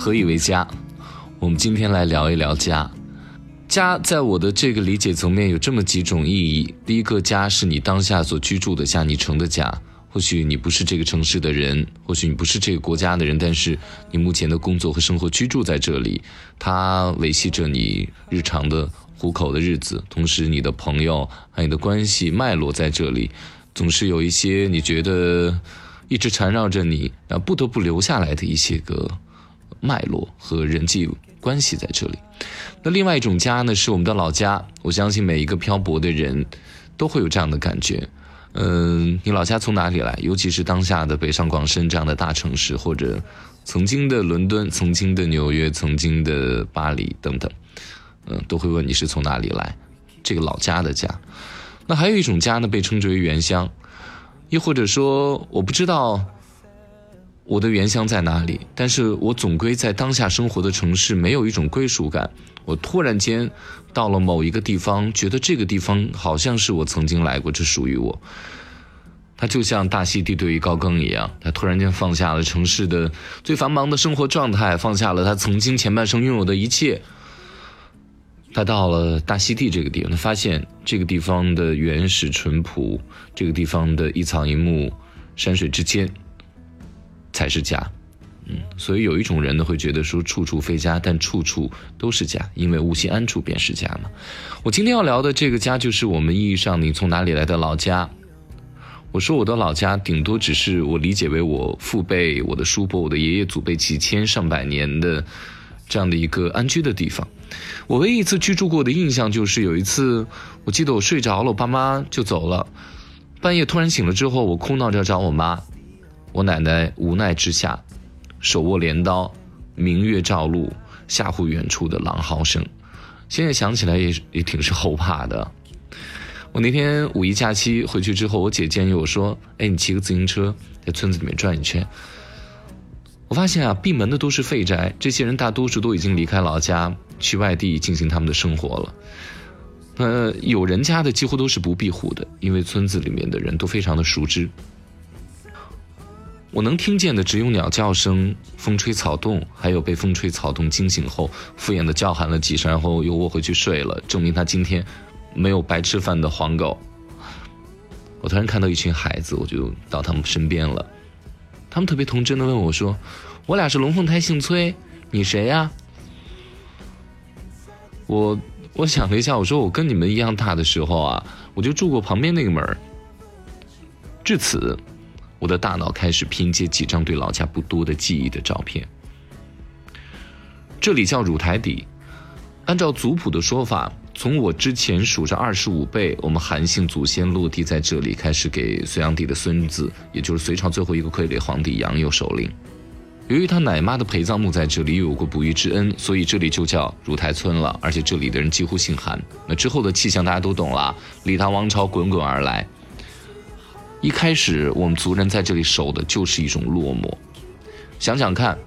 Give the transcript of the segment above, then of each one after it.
何以为家？我们今天来聊一聊家。家在我的这个理解层面有这么几种意义：第一个，家是你当下所居住的家，你成的家。或许你不是这个城市的人，或许你不是这个国家的人，但是你目前的工作和生活居住在这里，它维系着你日常的糊口的日子。同时，你的朋友还有你的关系脉络在这里，总是有一些你觉得一直缠绕着你，啊，不得不留下来的一些个脉络和人际关系在这里。那另外一种家呢，是我们的老家。我相信每一个漂泊的人都会有这样的感觉。嗯，你老家从哪里来？尤其是当下的北上广深这样的大城市，或者曾经的伦敦、曾经的纽约、曾经的巴黎等等，嗯，都会问你是从哪里来，这个老家的家。那还有一种家呢，被称之为原乡，又或者说，我不知道我的原乡在哪里，但是我总归在当下生活的城市没有一种归属感。我突然间到了某一个地方，觉得这个地方好像是我曾经来过，这属于我。他就像大溪地对于高更一样，他突然间放下了城市的最繁忙的生活状态，放下了他曾经前半生拥有的一切。他到了大溪地这个地方，他发现这个地方的原始淳朴，这个地方的一草一木、山水之间，才是家。嗯，所以有一种人呢，会觉得说处处非家，但处处都是家，因为无心安处便是家嘛。我今天要聊的这个家，就是我们意义上你从哪里来的老家。我说我的老家，顶多只是我理解为我父辈、我的叔伯、我的爷爷祖辈几千上百年的这样的一个安居的地方。我唯一一次居住过的印象，就是有一次，我记得我睡着了，我爸妈就走了，半夜突然醒了之后，我哭闹着找我妈，我奶奶无奈之下。手握镰刀，明月照路，吓唬远处的狼嚎声。现在想起来也也挺是后怕的。我那天五一假期回去之后，我姐建议我说：“哎，你骑个自行车在村子里面转一圈。”我发现啊，闭门的都是废宅，这些人大多数都已经离开老家，去外地进行他们的生活了。呃，有人家的几乎都是不闭户的，因为村子里面的人都非常的熟知。我能听见的只有鸟叫声、风吹草动，还有被风吹草动惊醒后敷衍的叫喊了几声，然后又窝回去睡了，证明他今天没有白吃饭的黄狗。我突然看到一群孩子，我就到他们身边了，他们特别童真的问我说：“我俩是龙凤胎，姓崔，你谁呀？”我我想了一下，我说：“我跟你们一样大的时候啊，我就住过旁边那个门至此。我的大脑开始拼接几张对老家不多的记忆的照片。这里叫乳台底，按照族谱的说法，从我之前数着二十五辈，我们韩姓祖先落地在这里，开始给隋炀帝的孙子，也就是隋朝最后一个傀儡皇帝杨佑守灵。由于他奶妈的陪葬墓在这里，有过不育之恩，所以这里就叫乳台村了。而且这里的人几乎姓韩。那之后的气象大家都懂了，李唐王朝滚滚而来。一开始，我们族人在这里守的就是一种落寞。想想看，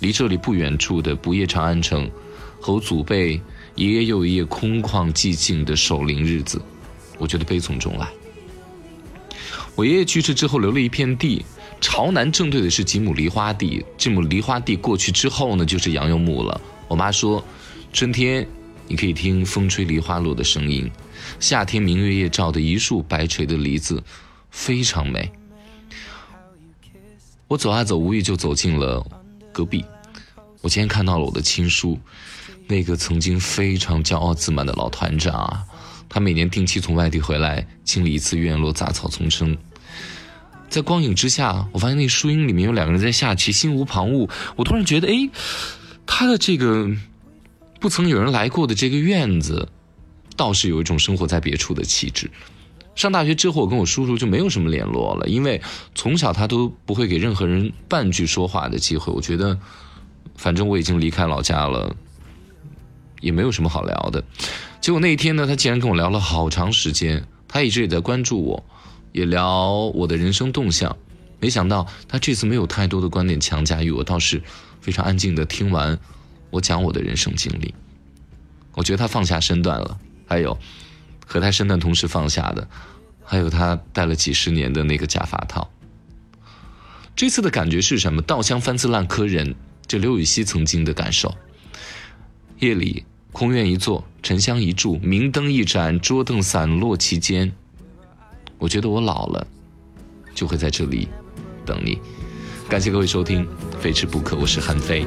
离这里不远处的不夜长安城，和祖辈一夜又一夜空旷寂静的守灵日子，我觉得悲从中来。我爷爷去世之后，留了一片地，朝南正对的是几亩梨花地。这亩梨花地过去之后呢，就是杨佑墓了。我妈说，春天你可以听风吹梨花落的声音，夏天明月夜照的一树白垂的梨子。非常美。我走啊走，无意就走进了隔壁。我今天看到了我的亲叔，那个曾经非常骄傲自满的老团长啊。他每年定期从外地回来，清理一次院落，杂草丛生。在光影之下，我发现那树荫里面有两个人在下棋，心无旁骛。我突然觉得，哎，他的这个不曾有人来过的这个院子，倒是有一种生活在别处的气质。上大学之后，我跟我叔叔就没有什么联络了，因为从小他都不会给任何人半句说话的机会。我觉得，反正我已经离开老家了，也没有什么好聊的。结果那一天呢，他竟然跟我聊了好长时间，他一直也在关注我，也聊我的人生动向。没想到他这次没有太多的观点强加于我，倒是非常安静的听完我讲我的人生经历。我觉得他放下身段了，还有。和他身段同时放下的，还有他戴了几十年的那个假发套。这次的感觉是什么？稻香翻自烂柯人，这刘禹锡曾经的感受。夜里空院一坐，沉香一柱，明灯一盏，桌凳散落其间。我觉得我老了，就会在这里等你。感谢各位收听《非吃不可》，我是韩非